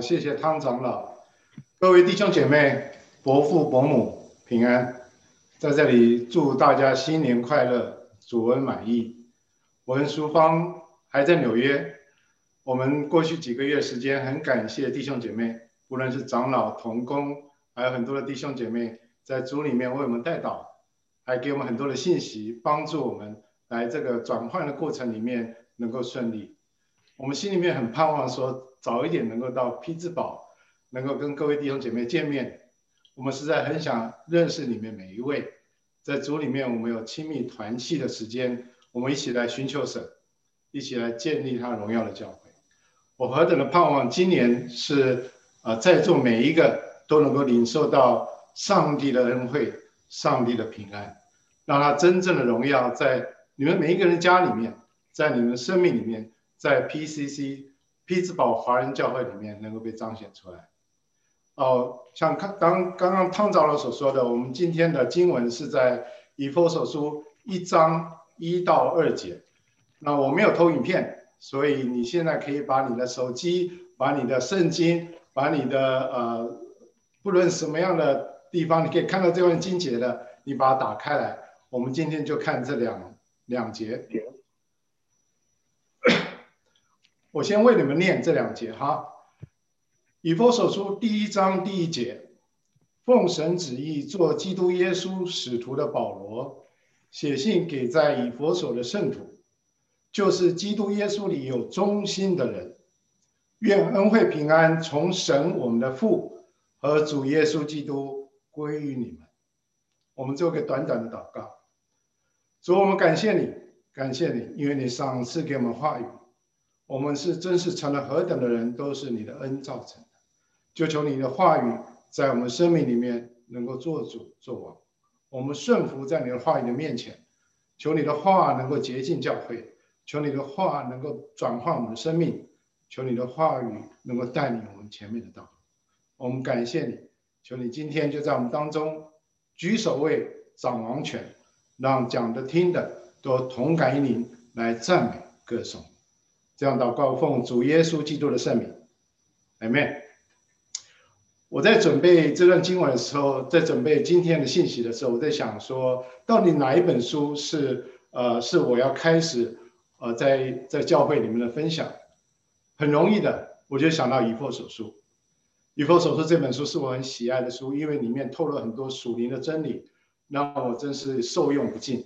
谢谢汤长老，各位弟兄姐妹、伯父伯母平安，在这里祝大家新年快乐，主恩满意。我跟淑芳还在纽约，我们过去几个月时间，很感谢弟兄姐妹，无论是长老同工，还有很多的弟兄姐妹在主里面为我们带导，还给我们很多的信息，帮助我们来这个转换的过程里面能够顺利。我们心里面很盼望说，早一点能够到匹兹堡，能够跟各位弟兄姐妹见面。我们实在很想认识你们每一位，在主里面我们有亲密团契的时间，我们一起来寻求神，一起来建立他荣耀的教会。我何等的盼望，今年是啊、在座每一个都能够领受到上帝的恩惠、上帝的平安，让他真正的荣耀在你们每一个人家里面，在你们生命里面，在 PCC。匹兹堡华人教会里面能够被彰显出来。哦，像刚刚刚刚汤长老所说的，我们今天的经文是在以弗所书一章一到二节。那我没有投影片，所以你现在可以把你的手机、把你的圣经、把你的呃，不论什么样的地方，你可以看到这段经节的，你把它打开来。我们今天就看这两两节。我先为你们念这两节哈，《以弗所书》第一章第一节，奉神旨意做基督耶稣使徒的保罗，写信给在以弗所的圣徒，就是基督耶稣里有忠心的人，愿恩惠平安从神我们的父和主耶稣基督归于你们。我们做个短短的祷告，主，我们感谢你，感谢你，因为你赏赐给我们话语。我们是真是成了何等的人，都是你的恩造成的。就求你的话语在我们生命里面能够做主做王。我们顺服在你的话语的面前，求你的话能够洁净教会，求你的话能够转换我们的生命，求你的话语能够带领我们前面的道路。我们感谢你，求你今天就在我们当中举首位掌王权，让讲的听的都同感于您来赞美歌颂。这样祷告，奉主耶稣基督的圣名，Amen。我在准备这段经文的时候，在准备今天的信息的时候，我在想说，到底哪一本书是呃是我要开始呃在在教会里面的分享？很容易的，我就想到以弗所书。以弗所书这本书是我很喜爱的书，因为里面透露很多属灵的真理，让我真是受用不尽。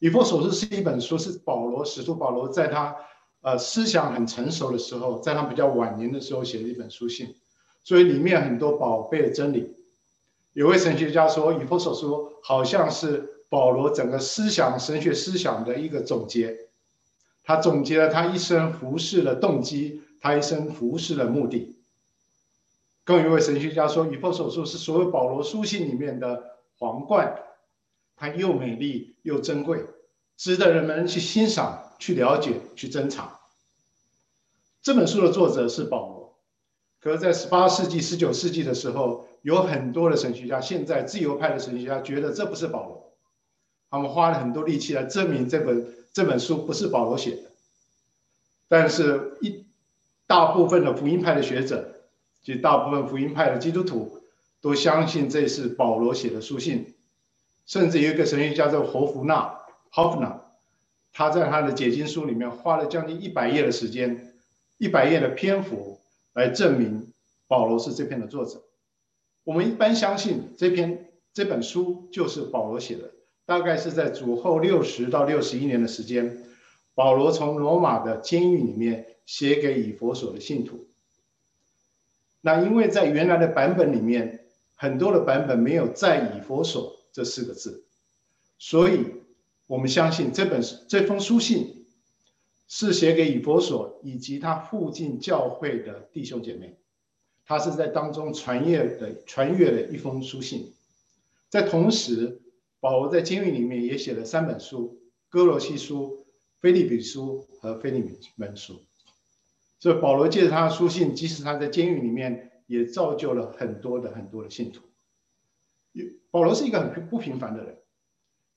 以弗所书是一本书，是保罗使徒保罗在他。呃，思想很成熟的时候，在他比较晚年的时候写了一本书信，所以里面很多宝贝的真理。有位神学家说，以弗所书好像是保罗整个思想神学思想的一个总结，他总结了他一生服侍的动机，他一生服侍的目的。更有一位神学家说，以弗所书是所有保罗书信里面的皇冠，它又美丽又珍贵，值得人们去欣赏。去了解，去侦查。这本书的作者是保罗，可是，在十八世纪、十九世纪的时候，有很多的神学家，现在自由派的神学家觉得这不是保罗，他们花了很多力气来证明这本这本书不是保罗写的。但是，一大部分的福音派的学者，及大部分福音派的基督徒，都相信这是保罗写的书信，甚至有一个神学家叫霍福纳 （Hofner）。他在他的解经书里面花了将近一百页的时间，一百页的篇幅来证明保罗是这篇的作者。我们一般相信这篇这本书就是保罗写的，大概是在主后六十到六十一年的时间，保罗从罗马的监狱里面写给以弗所的信徒。那因为在原来的版本里面，很多的版本没有在以弗所这四个字，所以。我们相信这本这封书信是写给以弗所以及他附近教会的弟兄姐妹，他是在当中传阅的传阅的一封书信。在同时，保罗在监狱里面也写了三本书：歌罗西书、腓利比书和腓利门书。所以保罗借着他的书信，即使他在监狱里面，也造就了很多的很多的信徒。保罗是一个很不平凡的人。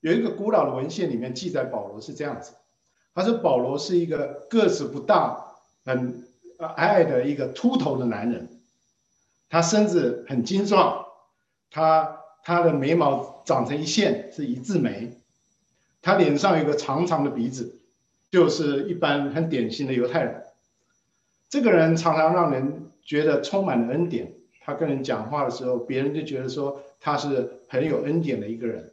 有一个古老的文献里面记载，保罗是这样子，他说保罗是一个个子不大、很矮矮的一个秃头的男人，他身子很精壮，他他的眉毛长成一线，是一字眉，他脸上有个长长的鼻子，就是一般很典型的犹太人。这个人常常让人觉得充满了恩典，他跟人讲话的时候，别人就觉得说他是很有恩典的一个人。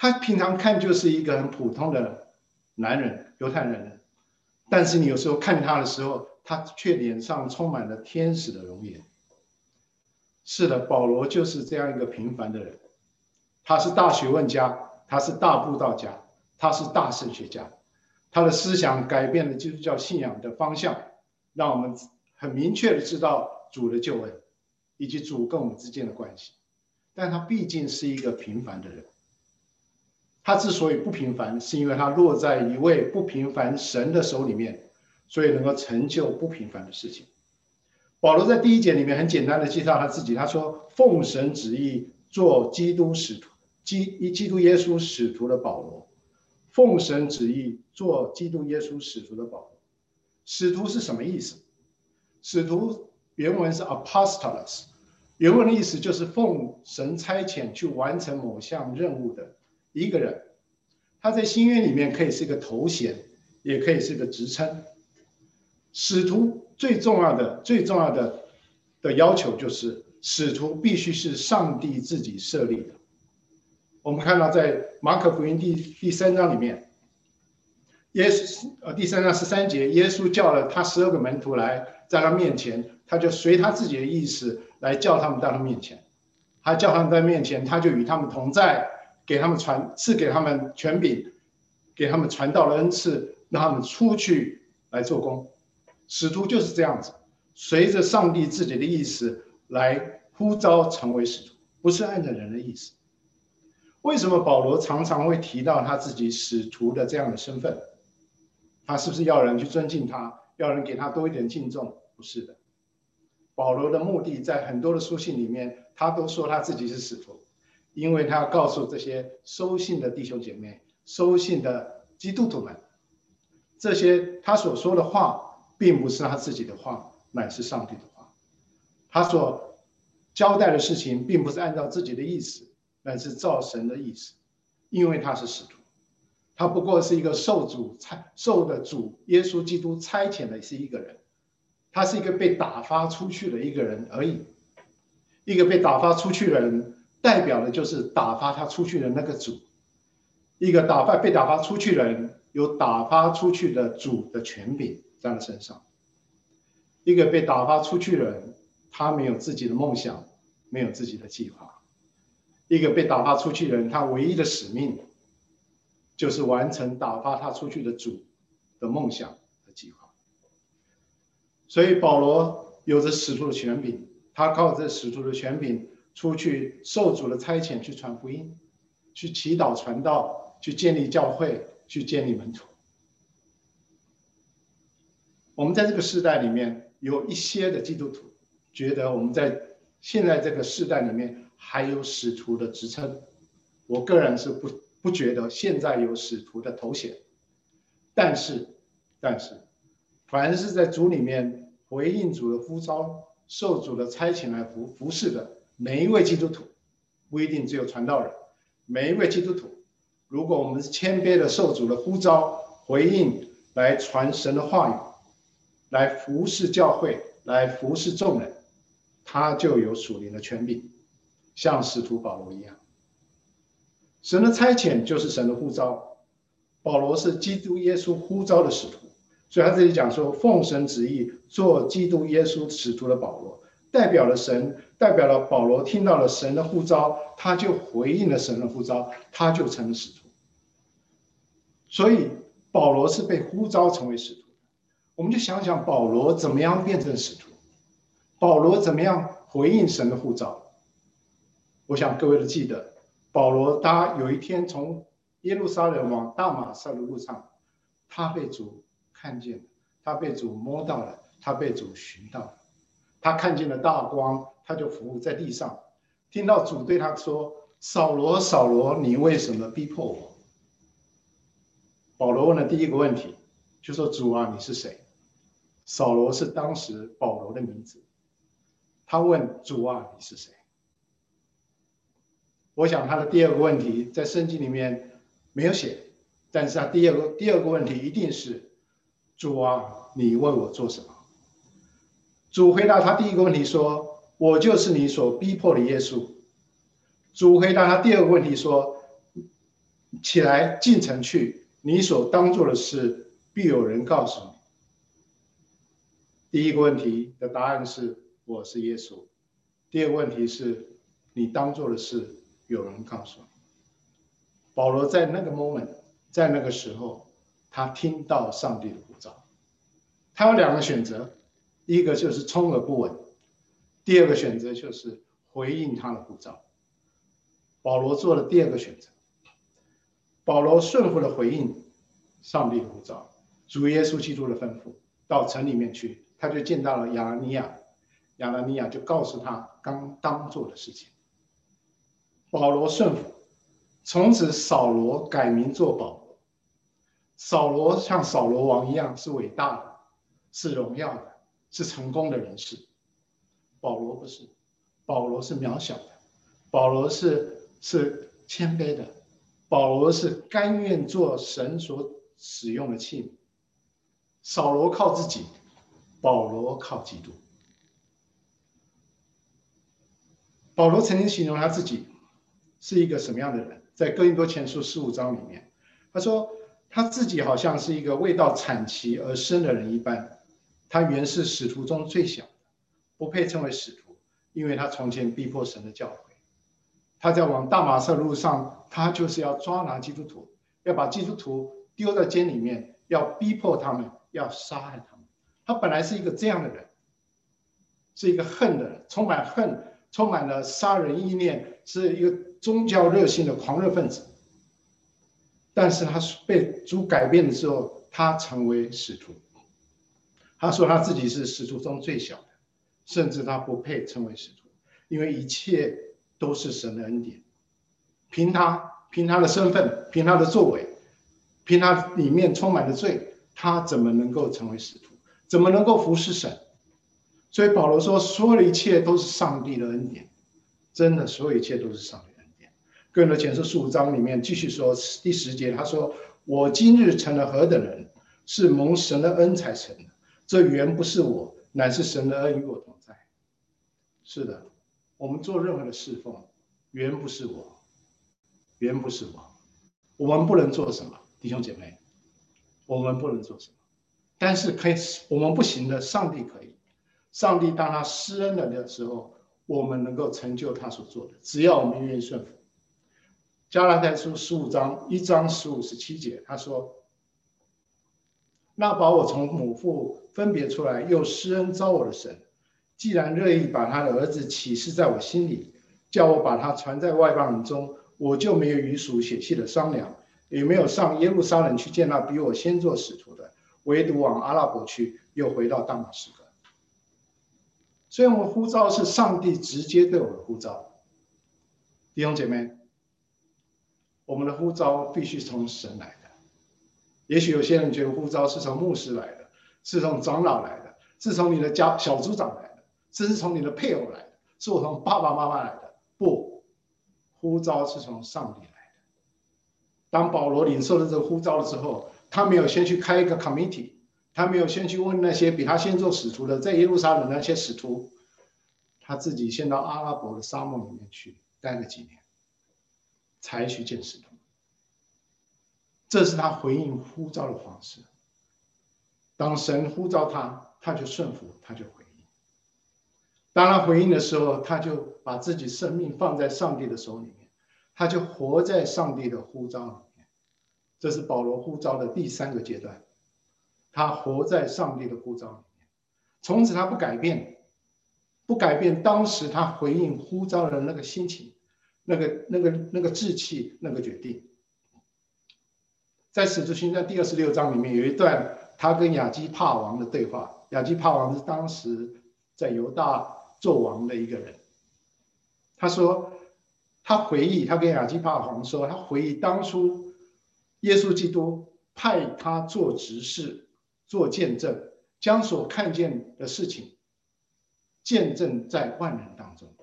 他平常看就是一个很普通的男人，犹太人，但是你有时候看他的时候，他却脸上充满了天使的容颜。是的，保罗就是这样一个平凡的人，他是大学问家，他是大布道家，他是大神学家，他的思想改变了基督教信仰的方向，让我们很明确的知道主的救恩，以及主跟我们之间的关系。但他毕竟是一个平凡的人。他之所以不平凡，是因为他落在一位不平凡神的手里面，所以能够成就不平凡的事情。保罗在第一节里面很简单的介绍他自己，他说：“奉神旨意做基督使徒，基一基督耶稣使徒的保罗。奉神旨意做基督耶稣使徒的保罗。使徒是什么意思？使徒原文是 apostolos，原文的意思就是奉神差遣去完成某项任务的。”一个人，他在新约里面可以是一个头衔，也可以是一个职称。使徒最重要的、最重要的的要求就是，使徒必须是上帝自己设立的。我们看到在马可福音第第三章里面，耶稣呃第三章十三节，耶稣叫了他十二个门徒来，在他面前，他就随他自己的意思来叫他们到他面前。他叫他们在面前，他就与他们同在。给他们传赐给他们权柄，给他们传道的恩赐，让他们出去来做工。使徒就是这样子，随着上帝自己的意思来呼召成为使徒，不是按照人的意思。为什么保罗常常会提到他自己使徒的这样的身份？他是不是要人去尊敬他，要人给他多一点敬重？不是的。保罗的目的在很多的书信里面，他都说他自己是使徒。因为他要告诉这些收信的弟兄姐妹、收信的基督徒们，这些他所说的话，并不是他自己的话，乃是上帝的话。他所交代的事情，并不是按照自己的意思，乃是造神的意思。因为他是使徒，他不过是一个受主差、受的主耶稣基督差遣的是一个人，他是一个被打发出去的一个人而已，一个被打发出去的人。代表的就是打发他出去的那个主，一个打发被打发出去的人，有打发出去的主的权柄在他身上。一个被打发出去的人，他没有自己的梦想，没有自己的计划。一个被打发出去的人，他唯一的使命，就是完成打发他出去的主的梦想和计划。所以保罗有着使徒的权柄，他靠着使徒的权柄。出去受主的差遣，去传福音，去祈祷传道，去建立教会，去建立门徒。我们在这个时代里面，有一些的基督徒觉得我们在现在这个时代里面还有使徒的职称。我个人是不不觉得现在有使徒的头衔。但是，但是，凡是在主里面回应主的呼召、受主的差遣来服服侍的。每一位基督徒不一定只有传道人，每一位基督徒，如果我们是谦卑的受主的呼召回应，来传神的话语，来服侍教会，来服侍众人，他就有属灵的权柄，像使徒保罗一样。神的差遣就是神的呼召，保罗是基督耶稣呼召的使徒，所以他这里讲说，奉神旨意做基督耶稣使徒的保罗。代表了神，代表了保罗听到了神的呼召，他就回应了神的呼召，他就成了使徒。所以保罗是被呼召成为使徒。我们就想想保罗怎么样变成使徒，保罗怎么样回应神的呼召。我想各位都记得，保罗他有一天从耶路撒冷往大马色的路上，他被主看见了，他被主摸到了，他被主寻到了。他看见了大光，他就伏在地上，听到主对他说：“扫罗，扫罗，你为什么逼迫我？”保罗问的第一个问题就说：“主啊，你是谁？”扫罗是当时保罗的名字。他问主啊，你是谁？我想他的第二个问题在圣经里面没有写，但是他第二个第二个问题一定是主啊，你为我做什么？主回答他第一个问题说：“我就是你所逼迫的耶稣。”主回答他第二个问题说：“起来进城去，你所当做的事必有人告诉你。”第一个问题的答案是。我是耶稣。第二个问题是，你当做的事，有人告诉你。保罗在那个 moment，在那个时候，他听到上帝的呼召。他有两个选择，一个就是充耳不闻，第二个选择就是回应他的呼召。保罗做了第二个选择。保罗顺服的回应上帝的呼召，主耶稣基督的吩咐，到城里面去，他就见到了亚拿尼亚。亚拿尼亚就告诉他刚当做的事情。保罗顺服，从此扫罗改名做保罗。扫罗像扫罗王一样是伟大的，是荣耀的，是成功的人士。保罗不是，保罗是渺小的，保罗是是谦卑的，保罗是甘愿做神所使用的器皿。扫罗靠自己，保罗靠基督。保罗曾经形容他自己是一个什么样的人？在哥林多前书十五章里面，他说他自己好像是一个未到产期而生的人一般。他原是使徒中最小的，不配称为使徒，因为他从前逼迫神的教诲。他在往大马色路上，他就是要抓拿基督徒，要把基督徒丢在监里面，要逼迫他们，要杀害他们。他本来是一个这样的人，是一个恨的人，充满恨。充满了杀人意念，是一个宗教热心的狂热分子。但是他被主改变的时候，他成为使徒。他说他自己是使徒中最小的，甚至他不配称为使徒，因为一切都是神的恩典。凭他，凭他的身份，凭他的作为，凭他里面充满的罪，他怎么能够成为使徒？怎么能够服侍神？所以保罗说，所有的一切都是上帝的恩典，真的，所有一切都是上帝的恩典。哥林多前书十五章里面继续说第十节，他说：“我今日成了何等人，是蒙神的恩才成的。这原不是我，乃是神的恩与我同在。”是的，我们做任何的侍奉，原不是我，原不是我，我们不能做什么，弟兄姐妹，我们不能做什么，但是可以，我们不行的，上帝可以。上帝当他施恩了的时候，我们能够成就他所做的，只要我们愿意顺服。加拉太书十五章一章十五十七节，他说：“那把我从母腹分别出来，又施恩召我的神，既然乐意把他的儿子启示在我心里，叫我把他传在外邦人中，我就没有与属血气的商量，也没有上耶路撒冷去见那比我先做使徒的，唯独往阿拉伯去，又回到大马士革。”所以，我们呼召是上帝直接对我的呼召，弟兄姐妹，我们的呼召必须从神来。也许有些人觉得呼召是从牧师来的，是从长老来的，是从你的家小组长来的，甚至从你的配偶来的，是我从爸爸妈妈来的。不，呼召是从上帝来的。当保罗领受了这个呼召了之后，他没有先去开一个 committee。他没有先去问那些比他先做使徒的，在耶路撒冷那些使徒，他自己先到阿拉伯的沙漠里面去待了几年，才去见使徒。这是他回应呼召的方式。当神呼召他，他就顺服，他就回应。当他回应的时候，他就把自己生命放在上帝的手里面，他就活在上帝的呼召里面。这是保罗呼召的第三个阶段。他活在上帝的呼召里面，从此他不改变，不改变当时他回应呼召的那个心情，那个、那个、那个志气、那个决定。在《使徒行传》第二十六章里面有一段他跟亚基帕王的对话。亚基帕王是当时在犹大做王的一个人。他说，他回忆，他跟亚基帕王说，他回忆当初耶稣基督派他做执事。做见证，将所看见的事情见证在万人当中。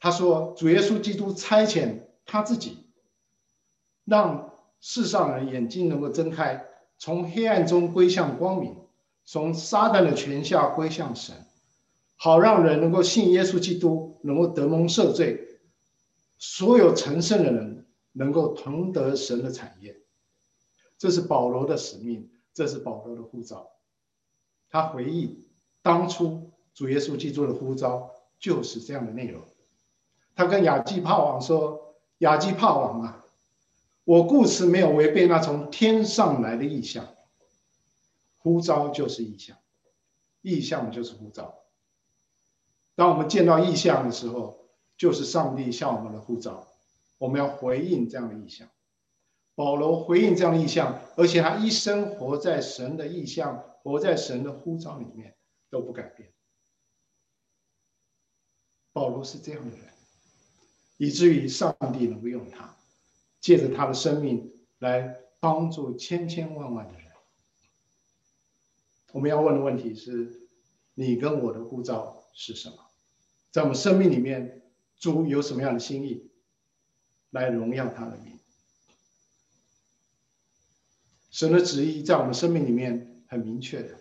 他说：“主耶稣基督差遣他自己，让世上人眼睛能够睁开，从黑暗中归向光明，从撒旦的权下归向神，好让人能够信耶稣基督，能够得蒙赦罪，所有成圣的人能够同得神的产业。”这是保罗的使命，这是保罗的呼召。他回忆当初主耶稣基督的呼召就是这样的内容。他跟亚基帕王说：“亚基帕王啊，我故此没有违背那从天上来的意象。呼召就是意象，意象就是呼召。当我们见到意象的时候，就是上帝向我们的呼召，我们要回应这样的意象。”保罗回应这样的意象，而且他一生活在神的意象、活在神的呼召里面，都不改变。保罗是这样的人，以至于上帝能够用他，借着他的生命来帮助千千万万的人。我们要问的问题是：你跟我的护照是什么？在我们生命里面，主有什么样的心意，来荣耀他的名？神的旨意在我们生命里面很明确的，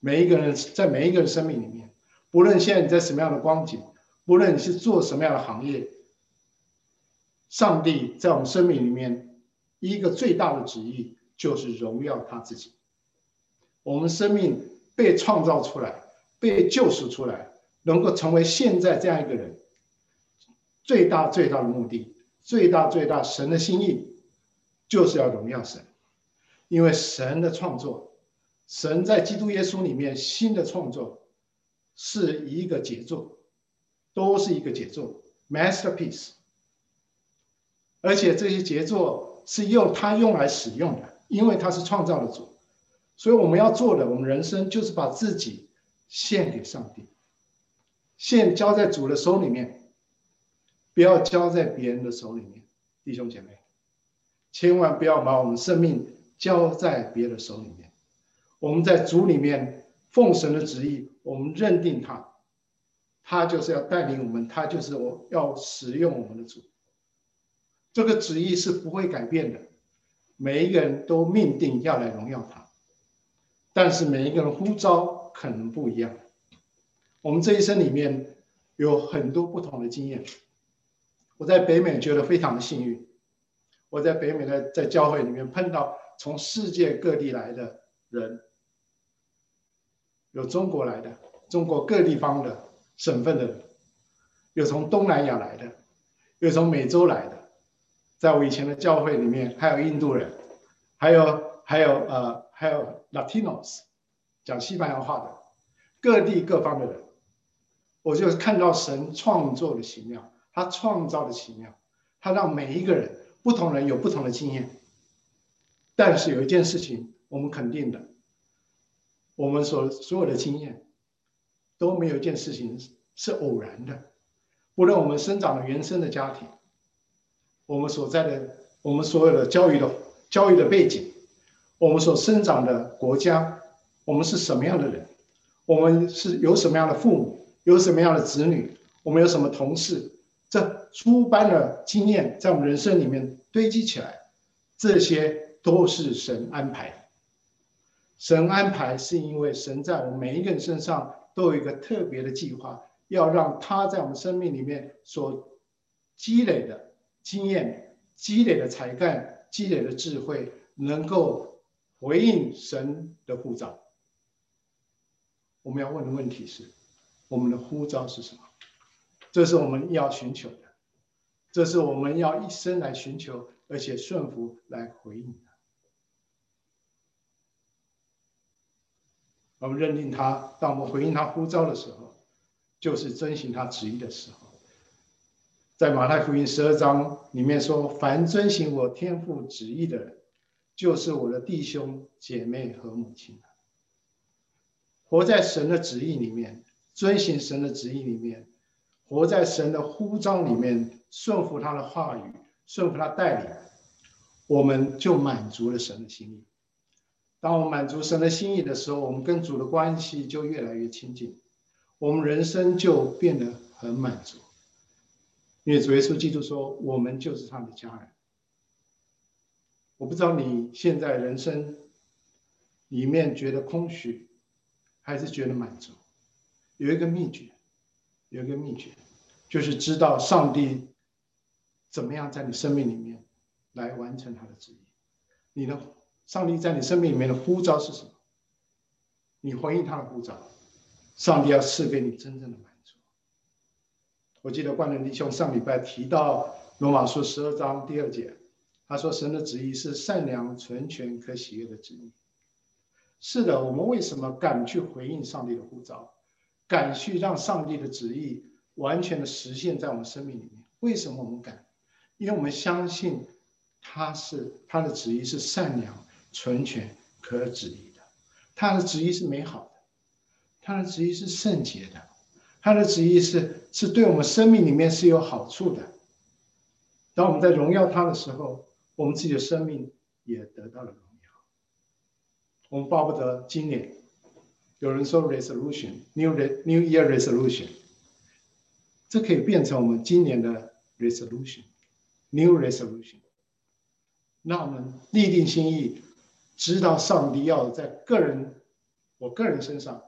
每一个人在每一个人生命里面，不论现在你在什么样的光景，不论你是做什么样的行业，上帝在我们生命里面一个最大的旨意就是荣耀他自己。我们生命被创造出来，被救赎出来，能够成为现在这样一个人，最大最大的目的，最大最大神的心意，就是要荣耀神。因为神的创作，神在基督耶稣里面新的创作，是一个杰作，都是一个杰作，masterpiece。而且这些杰作是用他用来使用的，因为他是创造的主，所以我们要做的，我们人生就是把自己献给上帝，献交在主的手里面，不要交在别人的手里面，弟兄姐妹，千万不要把我们生命。交在别的手里面，我们在主里面奉神的旨意，我们认定他，他就是要带领我们，他就是我要使用我们的主。这个旨意是不会改变的，每一个人都命定要来荣耀他，但是每一个人呼召可能不一样。我们这一生里面有很多不同的经验，我在北美觉得非常的幸运，我在北美的在教会里面碰到。从世界各地来的人，有中国来的，中国各地方的省份的人，有从东南亚来的，有从美洲来的，在我以前的教会里面，还有印度人，还有还有呃还有 Latinos，讲西班牙话的，各地各方的人，我就看到神创作的奇妙，他创造的奇妙，他让每一个人不同人有不同的经验。但是有一件事情，我们肯定的，我们所所有的经验都没有一件事情是偶然的。无论我们生长的原生的家庭，我们所在的我们所有的教育的教育的背景，我们所生长的国家，我们是什么样的人，我们是有什么样的父母，有什么样的子女，我们有什么同事，这诸般的经验在我们人生里面堆积起来，这些。都是神安排，神安排是因为神在我们每一个人身上都有一个特别的计划，要让他在我们生命里面所积累的经验、积累的才干、积累的智慧，能够回应神的呼召。我们要问的问题是：我们的呼召是什么？这是我们要寻求的，这是我们要一生来寻求，而且顺服来回应的。我们认定他，当我们回应他呼召的时候，就是遵循他旨意的时候。在马太福音十二章里面说：“凡遵行我天父旨意的人，就是我的弟兄姐妹和母亲。”活在神的旨意里面，遵行神的旨意里面，活在神的呼召里面，顺服他的话语，顺服他带领，我们就满足了神的心意。当我们满足神的心意的时候，我们跟主的关系就越来越亲近，我们人生就变得很满足。因为主耶稣基督说，我们就是他的家人。我不知道你现在人生里面觉得空虚，还是觉得满足？有一个秘诀，有一个秘诀，就是知道上帝怎么样在你生命里面来完成他的旨意。你的上帝在你生命里面的呼召是什么？你回应他的呼召，上帝要赐给你真正的满足。我记得冠仁弟兄上礼拜提到罗马书十二章第二节，他说神的旨意是善良、纯全、可喜悦的旨意。是的，我们为什么敢去回应上帝的呼召？敢去让上帝的旨意完全的实现在我们生命里面？为什么我们敢？因为我们相信他是他的旨意是善良、纯全、可旨意的，他的旨意是美好的，他的旨意是圣洁的，他的旨意是是对我们生命里面是有好处的。当我们在荣耀他的时候，我们自己的生命也得到了荣耀。我们巴不得今年。有人说 resolution，new new year resolution，这可以变成我们今年的 resolution，new resolution。那我们立定心意，知道上帝要在个人，我个人身上，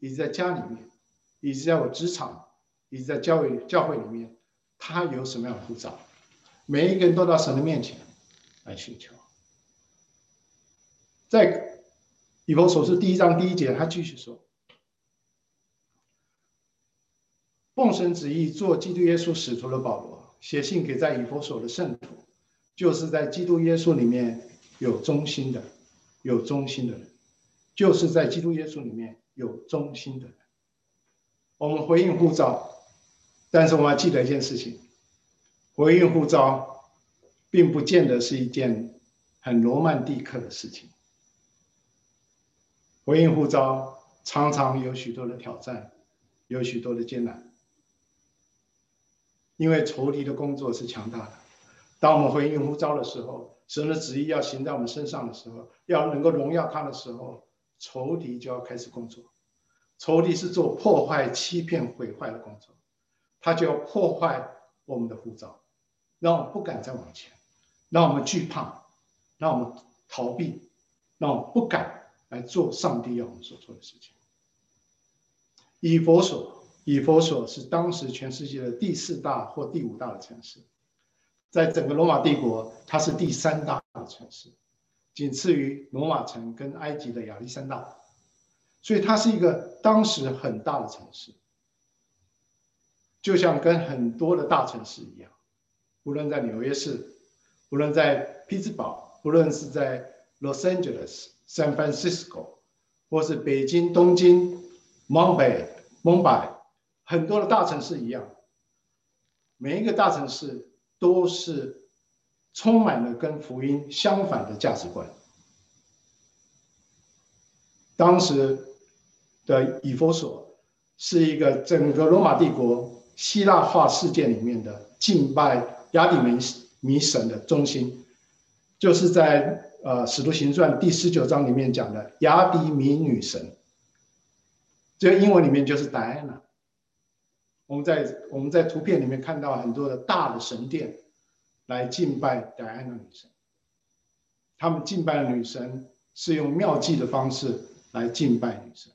以及在家里面，以及在我职场，以及在教会教会里面，他有什么样的呼召？每一个人都到神的面前来寻求，在。以弗所书第一章第一节，他继续说：“奉神旨意做基督耶稣使徒的保罗，写信给在以弗所的圣徒，就是在基督耶稣里面有忠心的，有忠心的人，就是在基督耶稣里面有忠心的人。我们回应护照，但是我们要记得一件事情：回应呼召，并不见得是一件很罗曼蒂克的事情。”回应呼召，常常有许多的挑战，有许多的艰难，因为仇敌的工作是强大的。当我们回应呼召的时候，神的旨意要行在我们身上的时候，要能够荣耀他的时候，仇敌就要开始工作。仇敌是做破坏、欺骗、毁坏的工作，他就要破坏我们的呼召，让我们不敢再往前，让我们惧怕，让我们逃避，让我们不敢。来做上帝要我们所做的事情。以弗所，以弗所是当时全世界的第四大或第五大的城市，在整个罗马帝国，它是第三大的城市，仅次于罗马城跟埃及的亚历山大，所以它是一个当时很大的城市，就像跟很多的大城市一样，无论在纽约市，无论在匹兹堡，无论是在 Los Angeles。San Francisco，或是北京、东京、孟买、孟买，很多的大城市一样，每一个大城市都是充满了跟福音相反的价值观。当时的以弗所是一个整个罗马帝国希腊化世界里面的敬拜亚底米米神的中心，就是在。呃，《使徒行传》第十九章里面讲的亚底米女神，这个英文里面就是 Diana。我们在我们在图片里面看到很多的大的神殿来敬拜 Diana 女神。他们敬拜的女神是用妙计的方式来敬拜女神，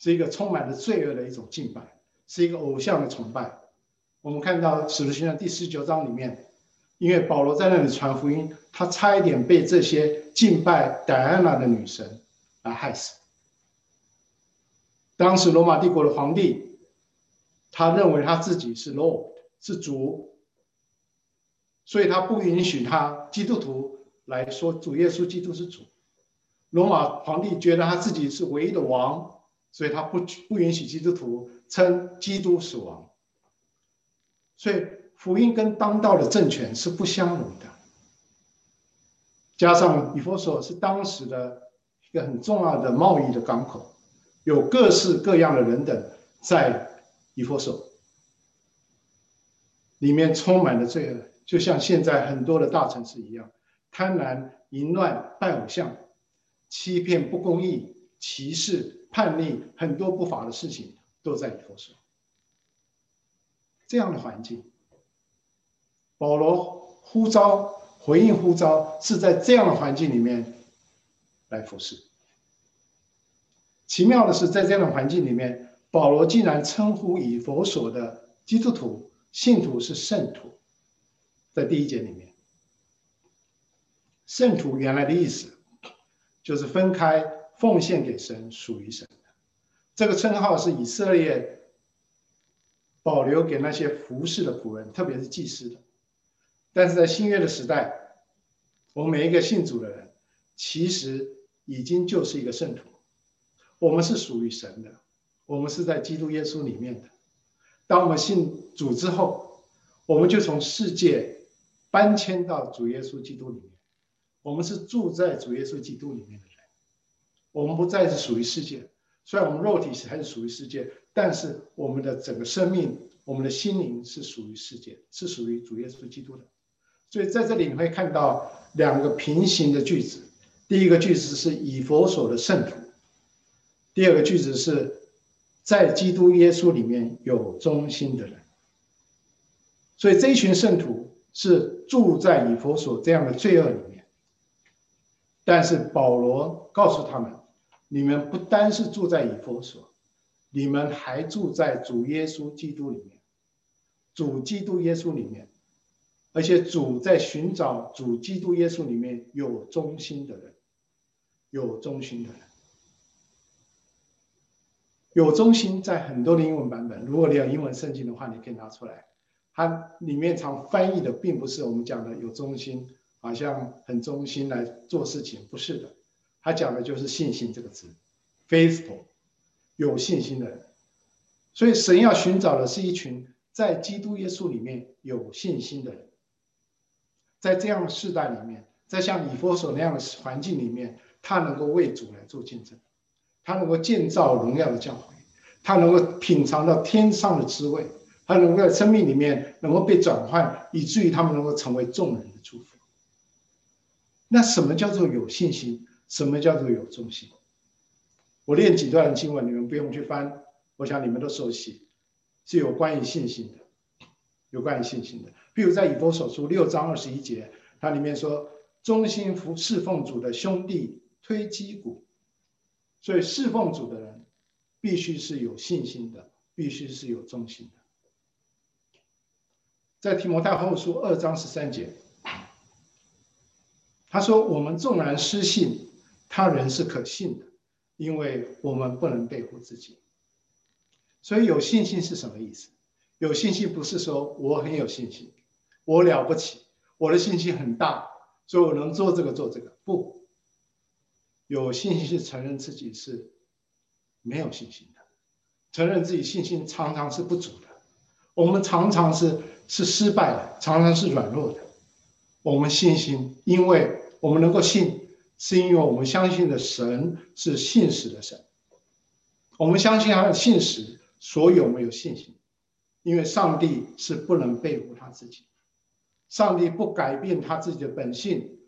是一个充满了罪恶的一种敬拜，是一个偶像的崇拜。我们看到《使徒行传》第十九章里面。因为保罗在那里传福音，他差一点被这些敬拜戴安娜的女神来害死。当时罗马帝国的皇帝，他认为他自己是 Lord，是主，所以他不允许他基督徒来说主耶稣基督是主。罗马皇帝觉得他自己是唯一的王，所以他不不允许基督徒称基督是王。所以。福音跟当道的政权是不相容的，加上以弗所是当时的一个很重要的贸易的港口，有各式各样的人等在以弗所，里面充满了罪恶，就像现在很多的大城市一样，贪婪、淫乱、拜偶像，欺骗、不公义、歧视、叛逆，很多不法的事情都在以弗所。这样的环境，保罗呼召、回应呼召，是在这样的环境里面来服侍。奇妙的是，在这样的环境里面，保罗竟然称呼以弗所的基督徒、信徒是圣徒，在第一节里面，圣徒原来的意思就是分开奉献给神、属于神。这个称号是以色列保留给那些服侍的仆人，特别是祭司的。但是在新约的时代，我们每一个信主的人，其实已经就是一个圣徒。我们是属于神的，我们是在基督耶稣里面的。当我们信主之后，我们就从世界搬迁到主耶稣基督里面。我们是住在主耶稣基督里面的人，我们不再是属于世界。虽然我们肉体是还是属于世界，但是我们的整个生命、我们的心灵是属于世界，是属于主耶稣基督的。所以在这里你会看到两个平行的句子。第一个句子是以弗所的圣徒。第二个句子是，在基督耶稣里面有忠心的人，所以这一群圣徒是住在以弗所这样的罪恶里面。但是保罗告诉他们：你们不单是住在以弗所，你们还住在主耶稣基督里面，主基督耶稣里面，而且主在寻找主基督耶稣里面有忠心的人，有忠心的人。有忠心，在很多的英文版本，如果你有英文圣经的话，你可以拿出来。它里面常翻译的并不是我们讲的有忠心，好像很忠心来做事情，不是的。他讲的就是信心这个词，faithful，有信心的人。所以神要寻找的是一群在基督耶稣里面有信心的人。在这样的世代里面，在像以弗所那样的环境里面，他能够为主来做见证。他能够建造荣耀的教会，他能够品尝到天上的滋味，他能够在生命里面能够被转换，以至于他们能够成为众人的祝福。那什么叫做有信心？什么叫做有忠心？我念几段经文，你们不用去翻，我想你们都熟悉，是有关于信心的，有关于信心的。比如在以弗所书六章二十一节，它里面说：“忠心服侍奉主的兄弟推击鼓。”所以侍奉主的人，必须是有信心的，必须是有忠心的。在提摩太后书二章十三节，他说：“我们纵然失信，他人是可信的，因为我们不能背负自己。”所以有信心是什么意思？有信心不是说我很有信心，我了不起，我的信心很大，所以我能做这个做这个。不。有信心是承认自己是没有信心的，承认自己信心常常是不足的，我们常常是是失败的，常常是软弱的。我们信心，因为我们能够信，是因为我们相信的神是信实的神。我们相信他的信实，所以我们有信心，因为上帝是不能背负他自己，上帝不改变他自己的本性，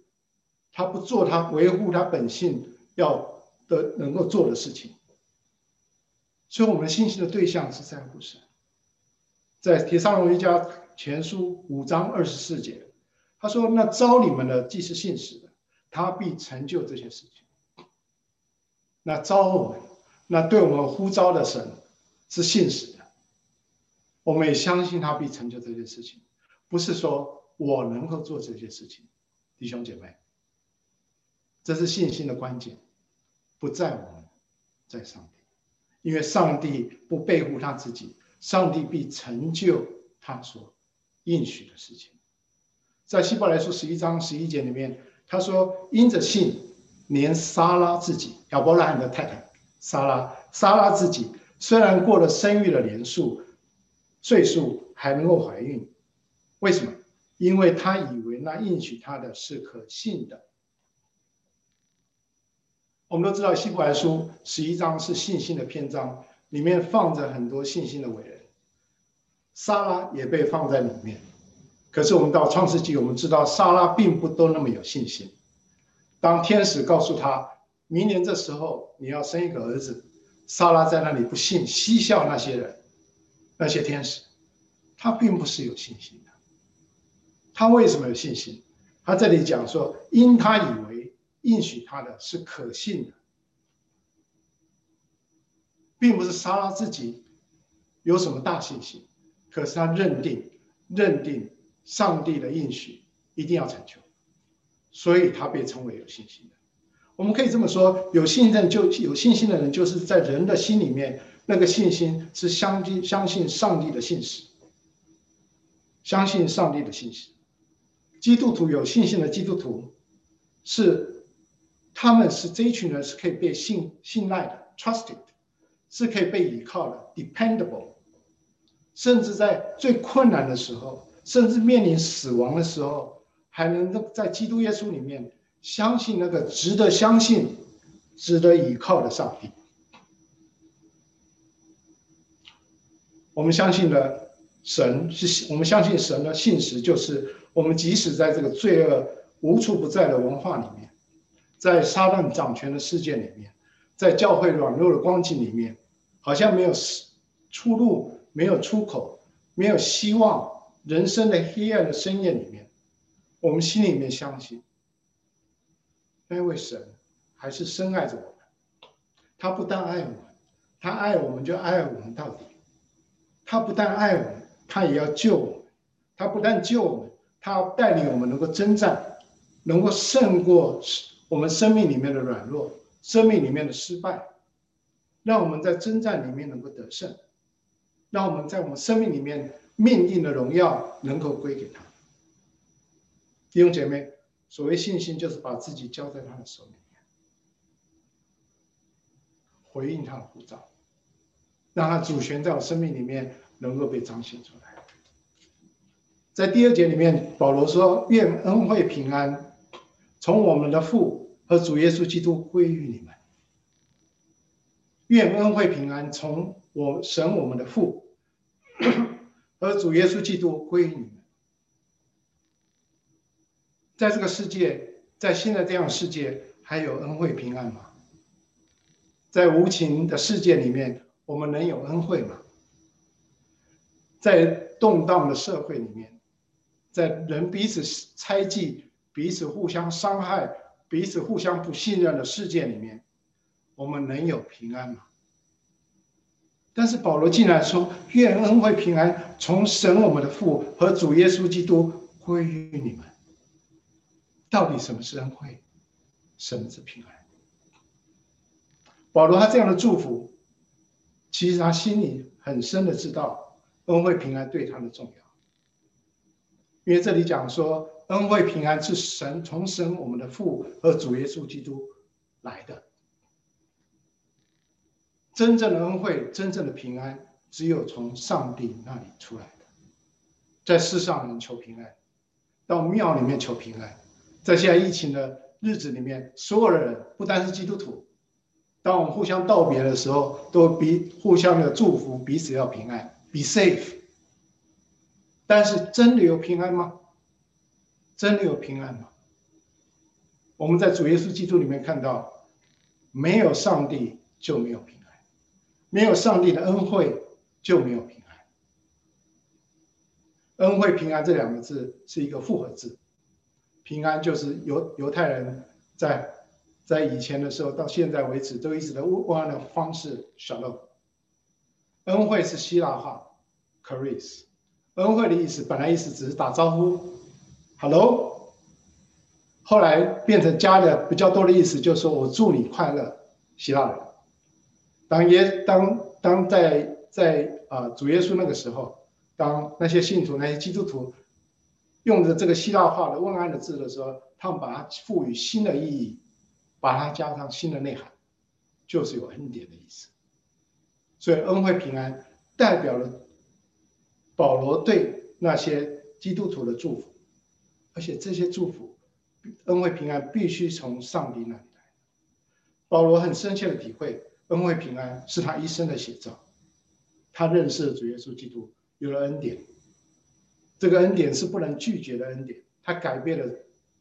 他不做他维护他本性。要的能够做的事情，所以我们信心的对象是在乎神。在帖撒罗一家前书五章二十四节，他说：“那招你们的既是信实，他必成就这些事情。那召我们，那对我们呼召的神是信实的，我们也相信他必成就这些事情。不是说我能够做这些事情，弟兄姐妹。”这是信心的关键，不在我们，在上帝，因为上帝不背负他自己，上帝必成就他所应许的事情。在希伯来书十一章十一节里面，他说：“因着信，连撒拉自己，亚伯拉罕的太太撒拉，撒拉自己虽然过了生育的年数，岁数还能够怀孕，为什么？因为他以为那应许他的是可信的。”我们都知道，《希伯来书》十一章是信心的篇章，里面放着很多信心的伟人，撒拉也被放在里面。可是我们到创世纪，我们知道莎拉并不都那么有信心。当天使告诉他：“明年这时候你要生一个儿子。莎拉在那里不信，嬉笑那些人，那些天使，他并不是有信心的。他为什么有信心？他这里讲说，因他以为应许他的是可信的，并不是莎拉自己有什么大信心，可是他认定，认定上帝的应许一定要成就，所以他被称为有信心的。我们可以这么说，有信任就有信心的人，就是在人的心里面，那个信心是相信相信上帝的信实，相信上帝的信实。基督徒有信心的基督徒，是他们是这一群人是可以被信信赖的，trusted，是可以被依靠的，dependable。甚至在最困难的时候，甚至面临死亡的时候，还能够在基督耶稣里面。相信那个值得相信、值得依靠的上帝。我们相信的神是我们相信神的信实，就是我们即使在这个罪恶无处不在的文化里面，在撒旦掌权的世界里面，在教会软弱的光景里面，好像没有出路、没有出口、没有希望，人生的黑暗的深夜里面，我们心里面相信。那位神还是深爱着我们，他不但爱我们，他爱我们就爱我们到底。他不但爱我们，他也要救我们。他不但救我们，他要带领我们能够征战，能够胜过我们生命里面的软弱，生命里面的失败，让我们在征战里面能够得胜，让我们在我们生命里面命定的荣耀能够归给他。弟兄姐妹。所谓信心，就是把自己交在他的手里面，回应他的呼召，让他主权在我生命里面能够被彰显出来。在第二节里面，保罗说：“愿恩惠平安从我们的父和主耶稣基督归于你们。愿恩惠平安从我神我们的父和主耶稣基督归于你们。”在这个世界，在现在这样世界，还有恩惠平安吗？在无情的世界里面，我们能有恩惠吗？在动荡的社会里面，在人彼此猜忌、彼此互相伤害、彼此互相不信任的世界里面，我们能有平安吗？但是保罗竟然说：“愿恩惠平安从神我们的父和主耶稣基督归于你们。”到底什么是恩惠？什么是平安？保罗他这样的祝福，其实他心里很深的知道恩惠平安对他的重要。因为这里讲说，恩惠平安是神从神我们的父和主耶稣基督来的。真正的恩惠，真正的平安，只有从上帝那里出来的。在世上能求平安，到庙里面求平安。在现在疫情的日子里面，所有的人不单是基督徒，当我们互相道别的时候，都彼互相的祝福，彼此要平安，be safe。但是真的有平安吗？真的有平安吗？我们在主耶稣基督里面看到，没有上帝就没有平安，没有上帝的恩惠就没有平安。恩惠平安这两个字是一个复合字。平安就是犹犹太人在在以前的时候到现在为止都一直的问安的方式，Shalom。恩惠是希腊话 c a r i s。恩惠的意思本来意思只是打招呼，Hello。后来变成加的比较多的意思，就是说我祝你快乐，希腊人。当耶当当在在啊、呃、主耶稣那个时候，当那些信徒那些基督徒。用着这个希腊话的问安的字的时候，他们把它赋予新的意义，把它加上新的内涵，就是有恩典的意思。所以恩惠平安代表了保罗对那些基督徒的祝福，而且这些祝福恩惠平安必须从上帝那里来。保罗很深切的体会，恩惠平安是他一生的写照。他认识了主耶稣基督，有了恩典。这个恩典是不能拒绝的恩典，他改变了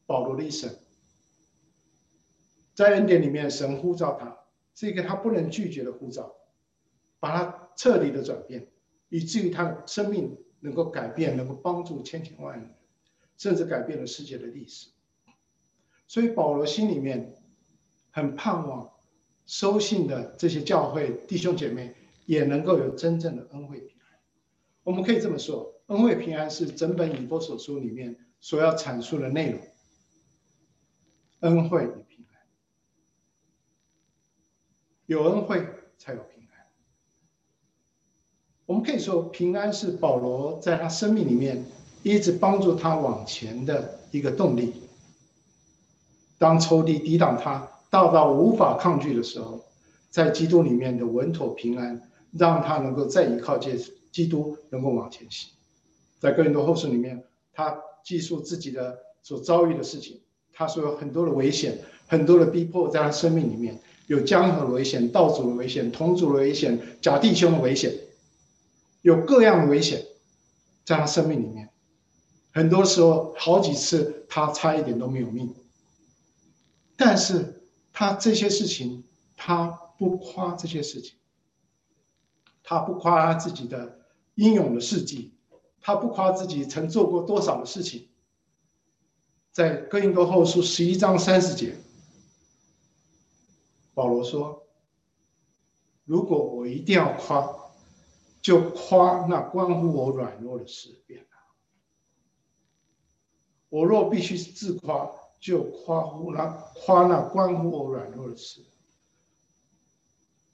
保罗的一生。在恩典里面，神呼召他，是一个他不能拒绝的呼召，把他彻底的转变，以至于他生命能够改变，能够帮助千千万人，甚至改变了世界的历史。所以保罗心里面很盼望收信的这些教会弟兄姐妹也能够有真正的恩惠平安。我们可以这么说，恩惠平安是整本以弗所书里面所要阐述的内容。恩惠与平安，有恩惠才有平安。我们可以说，平安是保罗在他生命里面一直帮助他往前的一个动力。当仇敌抵挡他，到到无法抗拒的时候，在基督里面的稳妥平安，让他能够再依靠借基督，能够往前行。在哥林多后书里面，他记述自己的所遭遇的事情。他说有很多的危险，很多的逼迫，在他生命里面有江河的危险、道主的危险、同族的危险、假弟兄的危险，有各样的危险，在他生命里面。很多时候，好几次他差一点都没有命。但是他这些事情，他不夸这些事情，他不夸他自己的英勇的事迹，他不夸自己曾做过多少的事情。在哥林多后书十一章三十节，保罗说：“如果我一定要夸，就夸那关乎我软弱的事变了。我若必须自夸，就夸乎那夸那关乎我软弱的事。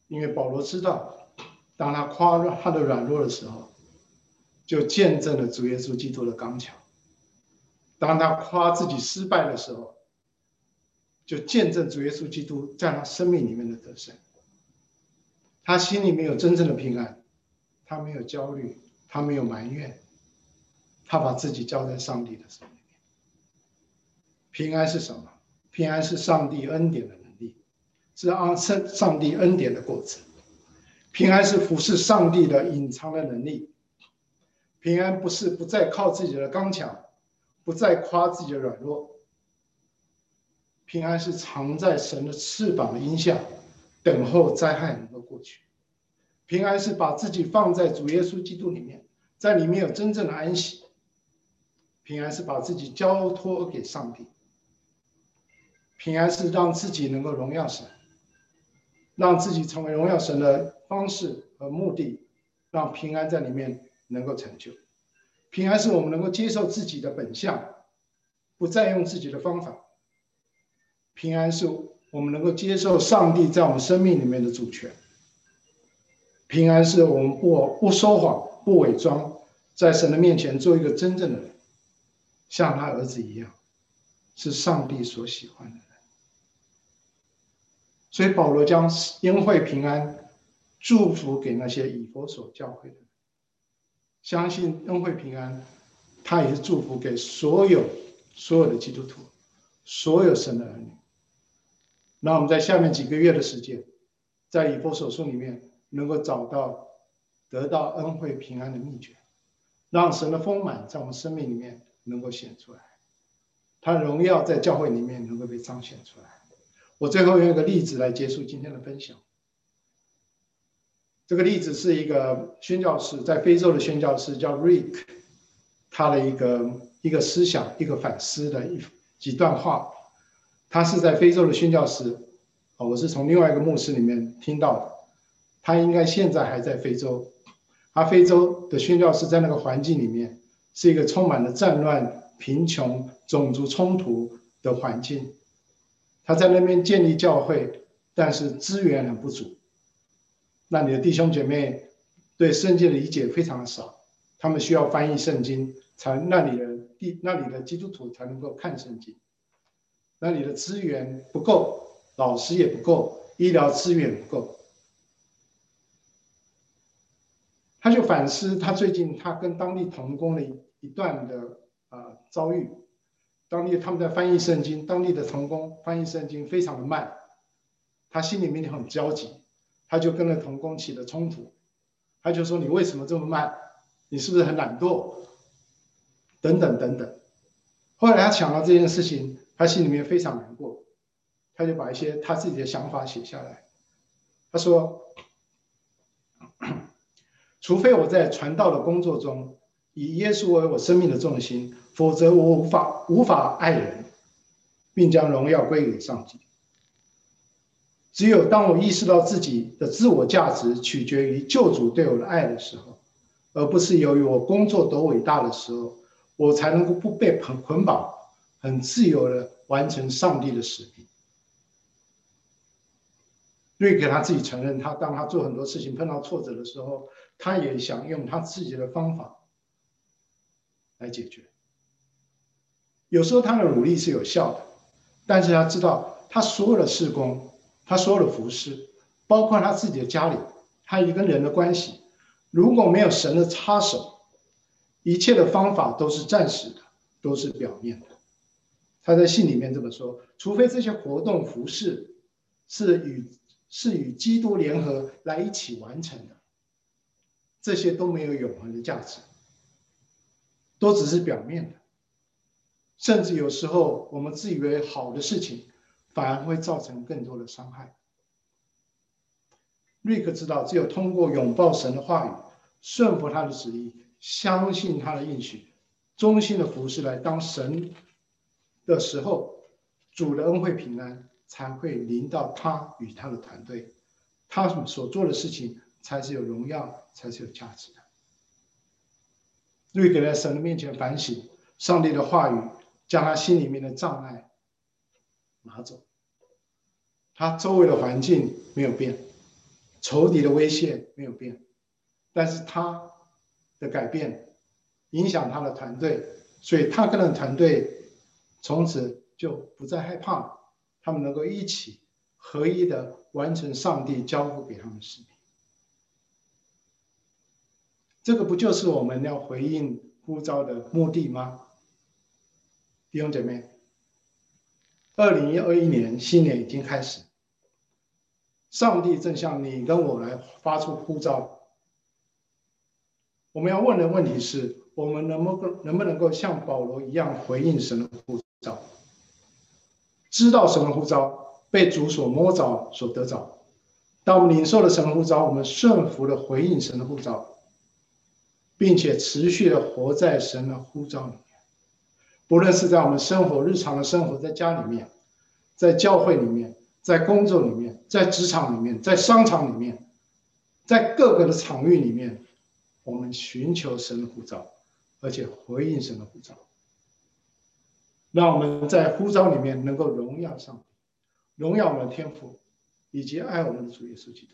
因为保罗知道，当他夸他的软弱的时候，就见证了主耶稣基督的刚强。”当他夸自己失败的时候，就见证主耶稣基督在他生命里面的得胜。他心里面有真正的平安，他没有焦虑，他没有埋怨，他把自己交在上帝的手里。平安是什么？平安是上帝恩典的能力，是按上上帝恩典的果子。平安是服侍上帝的隐藏的能力。平安不是不再靠自己的刚强。不再夸自己的软弱，平安是藏在神的翅膀的荫下，等候灾害能够过去。平安是把自己放在主耶稣基督里面，在里面有真正的安息。平安是把自己交托给上帝。平安是让自己能够荣耀神，让自己成为荣耀神的方式和目的，让平安在里面能够成就。平安是我们能够接受自己的本相，不再用自己的方法。平安是我们能够接受上帝在我们生命里面的主权。平安是我们不不说谎、不伪装，在神的面前做一个真正的人，像他儿子一样，是上帝所喜欢的。所以保罗将恩惠平安祝福给那些以佛所教会的人。相信恩惠平安，他也是祝福给所有所有的基督徒，所有神的儿女。那我们在下面几个月的时间，在以佛所书里面能够找到得到恩惠平安的秘诀，让神的丰满在我们生命里面能够显出来，他荣耀在教会里面能够被彰显出来。我最后用一个例子来结束今天的分享。这个例子是一个宣教士，在非洲的宣教士叫 Rick，他的一个一个思想，一个反思的一几段话。他是在非洲的宣教士，我是从另外一个牧师里面听到的。他应该现在还在非洲。他非洲的宣教士在那个环境里面，是一个充满了战乱、贫穷、种族冲突的环境。他在那边建立教会，但是资源很不足。那你的弟兄姐妹对圣经的理解非常少，他们需要翻译圣经，才那里的地那里的基督徒才能够看圣经。那里的资源不够，老师也不够，医疗资源不够。他就反思他最近他跟当地同工的一一段的啊、呃、遭遇，当地他们在翻译圣经，当地的童工翻译圣经非常的慢，他心里面就很焦急。他就跟那童工起了冲突，他就说：“你为什么这么慢？你是不是很懒惰？等等等等。”后来他想到这件事情，他心里面非常难过，他就把一些他自己的想法写下来。他说：“ 除非我在传道的工作中以耶稣为我生命的重心，否则我无法无法爱人，并将荣耀归给上帝。只有当我意识到自己的自我价值取决于救主对我的爱的时候，而不是由于我工作多伟大的时候，我才能够不被捆捆绑，很自由的完成上帝的使命。”瑞克他自己承认，他当他做很多事情碰到挫折的时候，他也想用他自己的方法来解决。有时候他的努力是有效的，但是他知道他所有的事工，他所有的服事，包括他自己的家里，他一个人的关系，如果没有神的插手，一切的方法都是暂时的，都是表面的。他在信里面这么说：除非这些活动服事是与是与基督联合来一起完成的，这些都没有永恒的价值，都只是表面的，甚至有时候我们自以为好的事情，反而会造成更多的伤害。瑞克知道，只有通过拥抱神的话语，顺服他的旨意，相信他的应许，忠心的服侍来当神的时候，主的恩惠平安。才会临到他与他的团队，他所做的事情才是有荣耀，才是有价值的。瑞克在神的面前反省，上帝的话语将他心里面的障碍拿走。他周围的环境没有变，仇敌的威胁没有变，但是他的改变影响他的团队，所以他跟的团队从此就不再害怕。他们能够一起合一的完成上帝交付给他们的使命，这个不就是我们要回应呼召的目的吗？弟兄姐妹，二零二一年新年已经开始，上帝正向你跟我来发出呼召。我们要问的问题是：我们能不能能不能够像保罗一样回应神的呼召？知道神的呼召，被主所摸着、所得着。当我们领受了神的呼召，我们顺服的回应神的呼召，并且持续的活在神的呼召里面。不论是在我们生活、日常的生活，在家里面，在教会里面，在工作里面，在职场里面，在商场里面，在各个的场域里面，我们寻求神的呼召，而且回应神的呼召。让我们在呼召里面能够荣耀上帝，荣耀我们的天赋，以及爱我们的主耶稣基督。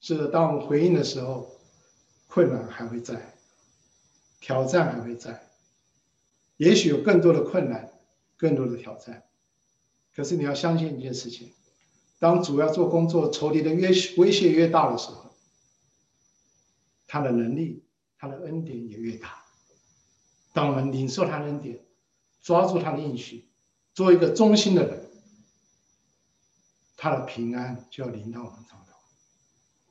是的，当我们回应的时候，困难还会在，挑战还会在，也许有更多的困难，更多的挑战。可是你要相信一件事情：当主要做工作，仇敌的越威胁越大的时候，他的能力、他的恩典也越大。当我们领受他的恩典，抓住他的应许，做一个忠心的人，他的平安就要临到我们当中，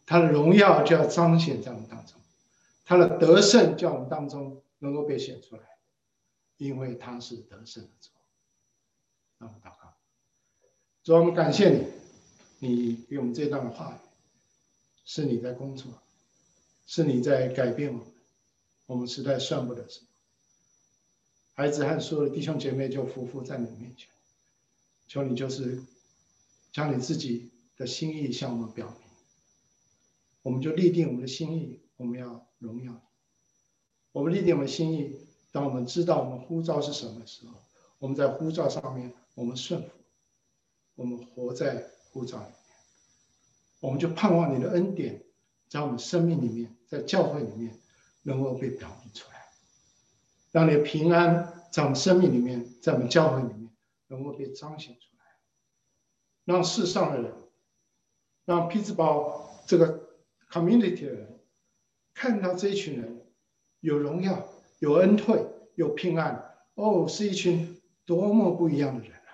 他的荣耀就要彰显在我们当中，他的得胜在我们当中能够被显出来，因为他是得胜的主。让我们祷告，主，我们感谢你，你给我们这段的话语，是你在工作，是你在改变我们，我们实在算不得什么。孩子和所有的弟兄姐妹就匍匐在你面前，求你就是将你自己的心意向我们表明，我们就立定我们的心意，我们要荣耀。我们立定我们心意，当我们知道我们呼召是什么时候，我们在呼召上面我们顺服，我们活在呼召里面，我们就盼望你的恩典在我们生命里面，在教会里面能够被表明出来。让你平安在我们生命里面，在我们教会里面能够被彰显出来，让世上的人，让匹兹堡这个 community 的人看到这一群人有荣耀、有恩惠、有平安，哦，是一群多么不一样的人啊！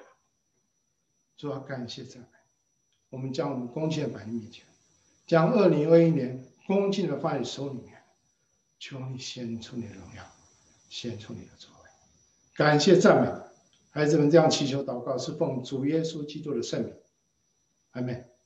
主要感谢赞美，我们将我们恭敬摆在面前，将二零二一年恭敬的放在手里面，求你显出你的荣耀。献出你的作为，感谢赞美，孩子们这样祈求祷告，是奉主耶稣基督的圣名，阿门。